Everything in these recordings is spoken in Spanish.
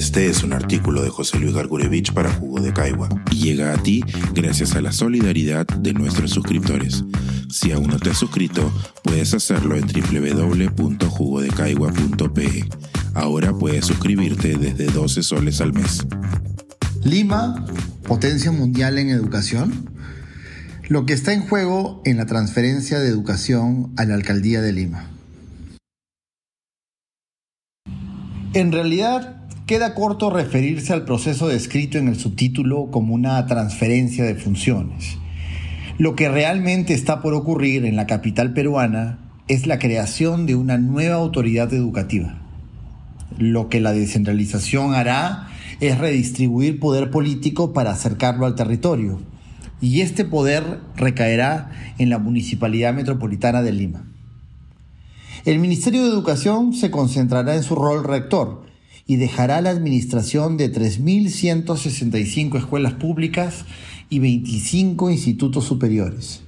Este es un artículo de José Luis Gargurevich para Jugo de Caigua y llega a ti gracias a la solidaridad de nuestros suscriptores. Si aún no te has suscrito, puedes hacerlo en www.jugodecaigua.pe. Ahora puedes suscribirte desde 12 soles al mes. Lima, potencia mundial en educación. Lo que está en juego en la transferencia de educación a la alcaldía de Lima. En realidad, queda corto referirse al proceso descrito en el subtítulo como una transferencia de funciones. Lo que realmente está por ocurrir en la capital peruana es la creación de una nueva autoridad educativa. Lo que la descentralización hará es redistribuir poder político para acercarlo al territorio, y este poder recaerá en la Municipalidad Metropolitana de Lima. El Ministerio de Educación se concentrará en su rol rector y dejará la administración de 3.165 escuelas públicas y 25 institutos superiores.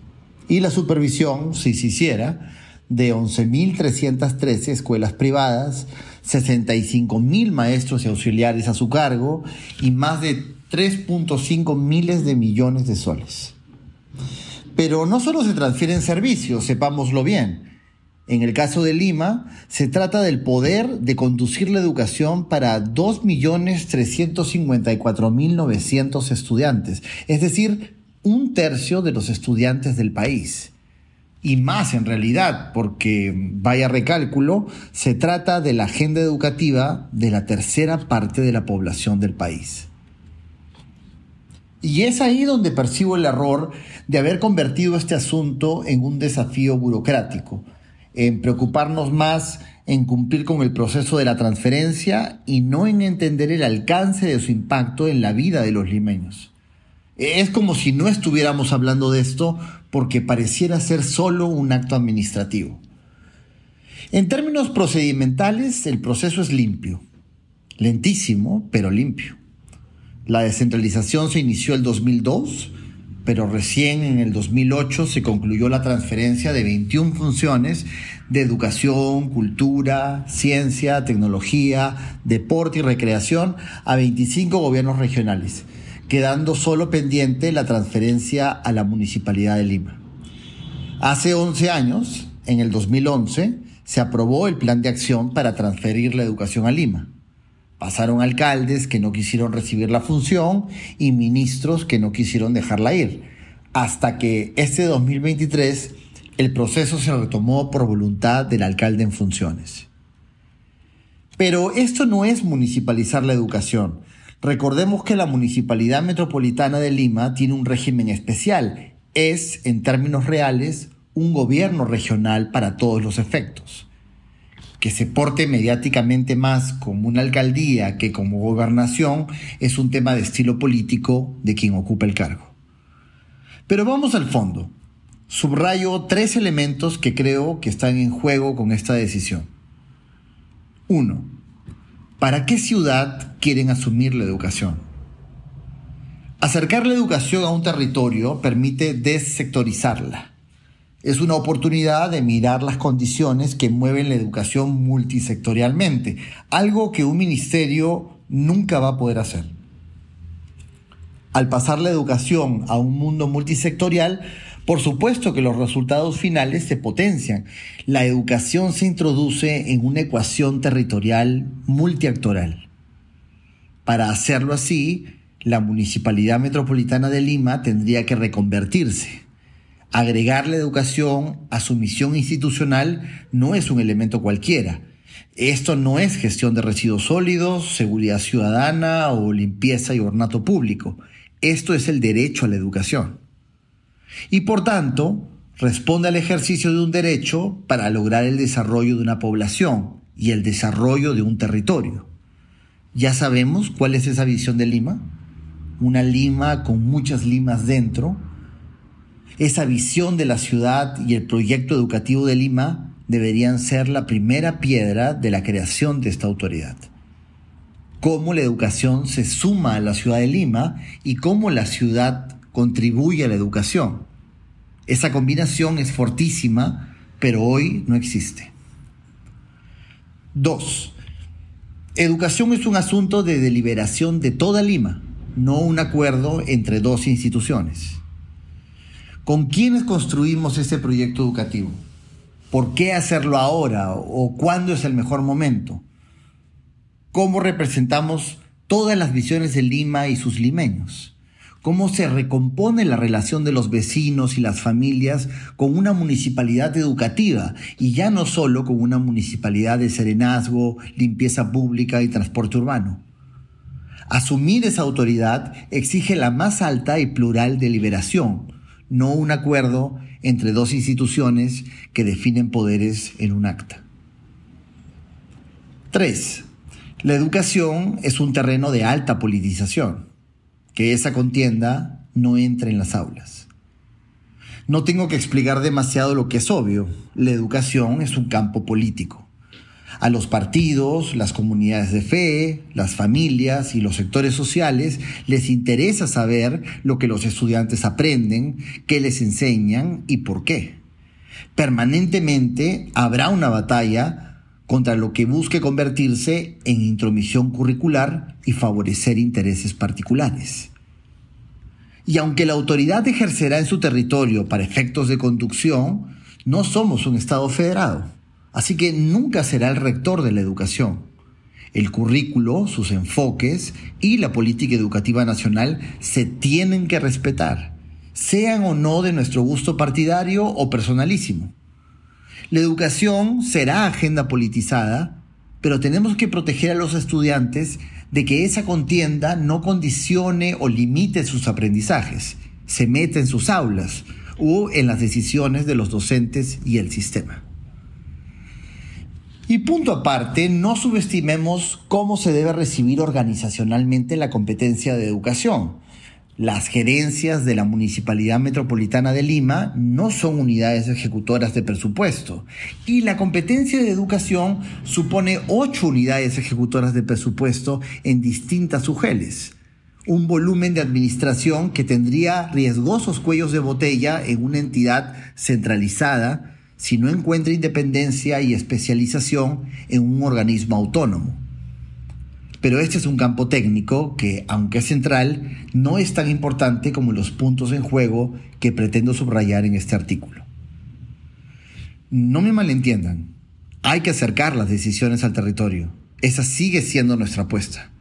Y la supervisión, si se hiciera, de 11.313 escuelas privadas, 65.000 maestros y auxiliares a su cargo y más de 3.5 miles de millones de soles. Pero no solo se transfieren servicios, sepámoslo bien. En el caso de Lima, se trata del poder de conducir la educación para 2.354.900 estudiantes, es decir, un tercio de los estudiantes del país. Y más en realidad, porque, vaya recálculo, se trata de la agenda educativa de la tercera parte de la población del país. Y es ahí donde percibo el error de haber convertido este asunto en un desafío burocrático en preocuparnos más en cumplir con el proceso de la transferencia y no en entender el alcance de su impacto en la vida de los limeños. Es como si no estuviéramos hablando de esto porque pareciera ser solo un acto administrativo. En términos procedimentales, el proceso es limpio, lentísimo, pero limpio. La descentralización se inició el 2002 pero recién en el 2008 se concluyó la transferencia de 21 funciones de educación, cultura, ciencia, tecnología, deporte y recreación a 25 gobiernos regionales, quedando solo pendiente la transferencia a la Municipalidad de Lima. Hace 11 años, en el 2011, se aprobó el plan de acción para transferir la educación a Lima. Pasaron alcaldes que no quisieron recibir la función y ministros que no quisieron dejarla ir, hasta que este 2023 el proceso se retomó por voluntad del alcalde en funciones. Pero esto no es municipalizar la educación. Recordemos que la Municipalidad Metropolitana de Lima tiene un régimen especial. Es, en términos reales, un gobierno regional para todos los efectos que se porte mediáticamente más como una alcaldía que como gobernación es un tema de estilo político de quien ocupa el cargo. Pero vamos al fondo. Subrayo tres elementos que creo que están en juego con esta decisión. Uno, ¿Para qué ciudad quieren asumir la educación? Acercar la educación a un territorio permite desectorizarla es una oportunidad de mirar las condiciones que mueven la educación multisectorialmente, algo que un ministerio nunca va a poder hacer. Al pasar la educación a un mundo multisectorial, por supuesto que los resultados finales se potencian. La educación se introduce en una ecuación territorial multiactoral. Para hacerlo así, la Municipalidad Metropolitana de Lima tendría que reconvertirse Agregar la educación a su misión institucional no es un elemento cualquiera. Esto no es gestión de residuos sólidos, seguridad ciudadana o limpieza y ornato público. Esto es el derecho a la educación. Y por tanto, responde al ejercicio de un derecho para lograr el desarrollo de una población y el desarrollo de un territorio. ¿Ya sabemos cuál es esa visión de Lima? Una Lima con muchas limas dentro, esa visión de la ciudad y el proyecto educativo de Lima deberían ser la primera piedra de la creación de esta autoridad. Cómo la educación se suma a la ciudad de Lima y cómo la ciudad contribuye a la educación. Esa combinación es fortísima, pero hoy no existe. Dos, Educación es un asunto de deliberación de toda Lima, no un acuerdo entre dos instituciones. ¿Con quiénes construimos ese proyecto educativo? ¿Por qué hacerlo ahora o cuándo es el mejor momento? ¿Cómo representamos todas las visiones de Lima y sus limeños? ¿Cómo se recompone la relación de los vecinos y las familias con una municipalidad educativa y ya no solo con una municipalidad de serenazgo, limpieza pública y transporte urbano? Asumir esa autoridad exige la más alta y plural deliberación, no un acuerdo entre dos instituciones que definen poderes en un acta. 3. La educación es un terreno de alta politización. Que esa contienda no entre en las aulas. No tengo que explicar demasiado lo que es obvio. La educación es un campo político a los partidos, las comunidades de fe, las familias y los sectores sociales les interesa saber lo que los estudiantes aprenden, qué les enseñan y por qué. Permanentemente habrá una batalla contra lo que busque convertirse en intromisión curricular y favorecer intereses particulares. Y aunque la autoridad ejercerá en su territorio para efectos de conducción, no somos un Estado federado. Así que nunca será el rector de la educación. El currículo, sus enfoques y la política educativa nacional se tienen que respetar, sean o no de nuestro gusto partidario o personalísimo. La educación será agenda politizada, pero tenemos que proteger a los estudiantes de que esa contienda no condicione o limite sus aprendizajes, se meta en sus aulas o en las decisiones de los docentes y el sistema. Y punto aparte, no subestimemos cómo se debe recibir organizacionalmente la competencia de educación. Las gerencias de la Municipalidad Metropolitana de Lima no son unidades ejecutoras de presupuesto y la competencia de educación supone ocho unidades ejecutoras de presupuesto en distintas UGELES. Un volumen de administración que tendría riesgosos cuellos de botella en una entidad centralizada si no encuentra independencia y especialización en un organismo autónomo. Pero este es un campo técnico que, aunque es central, no es tan importante como los puntos en juego que pretendo subrayar en este artículo. No me malentiendan, hay que acercar las decisiones al territorio. Esa sigue siendo nuestra apuesta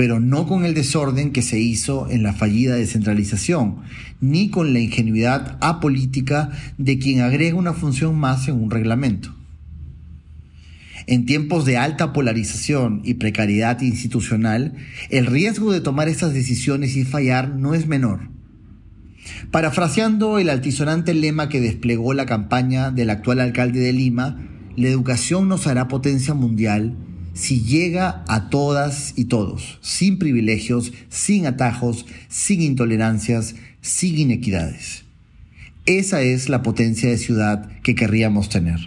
pero no con el desorden que se hizo en la fallida descentralización, ni con la ingenuidad apolítica de quien agrega una función más en un reglamento. En tiempos de alta polarización y precariedad institucional, el riesgo de tomar estas decisiones y fallar no es menor. Parafraseando el altisonante lema que desplegó la campaña del actual alcalde de Lima, la educación nos hará potencia mundial si llega a todas y todos, sin privilegios, sin atajos, sin intolerancias, sin inequidades. Esa es la potencia de ciudad que querríamos tener.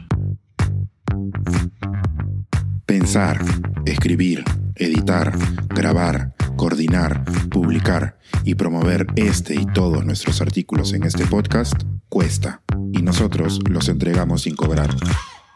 Pensar, escribir, editar, grabar, coordinar, publicar y promover este y todos nuestros artículos en este podcast cuesta y nosotros los entregamos sin cobrar.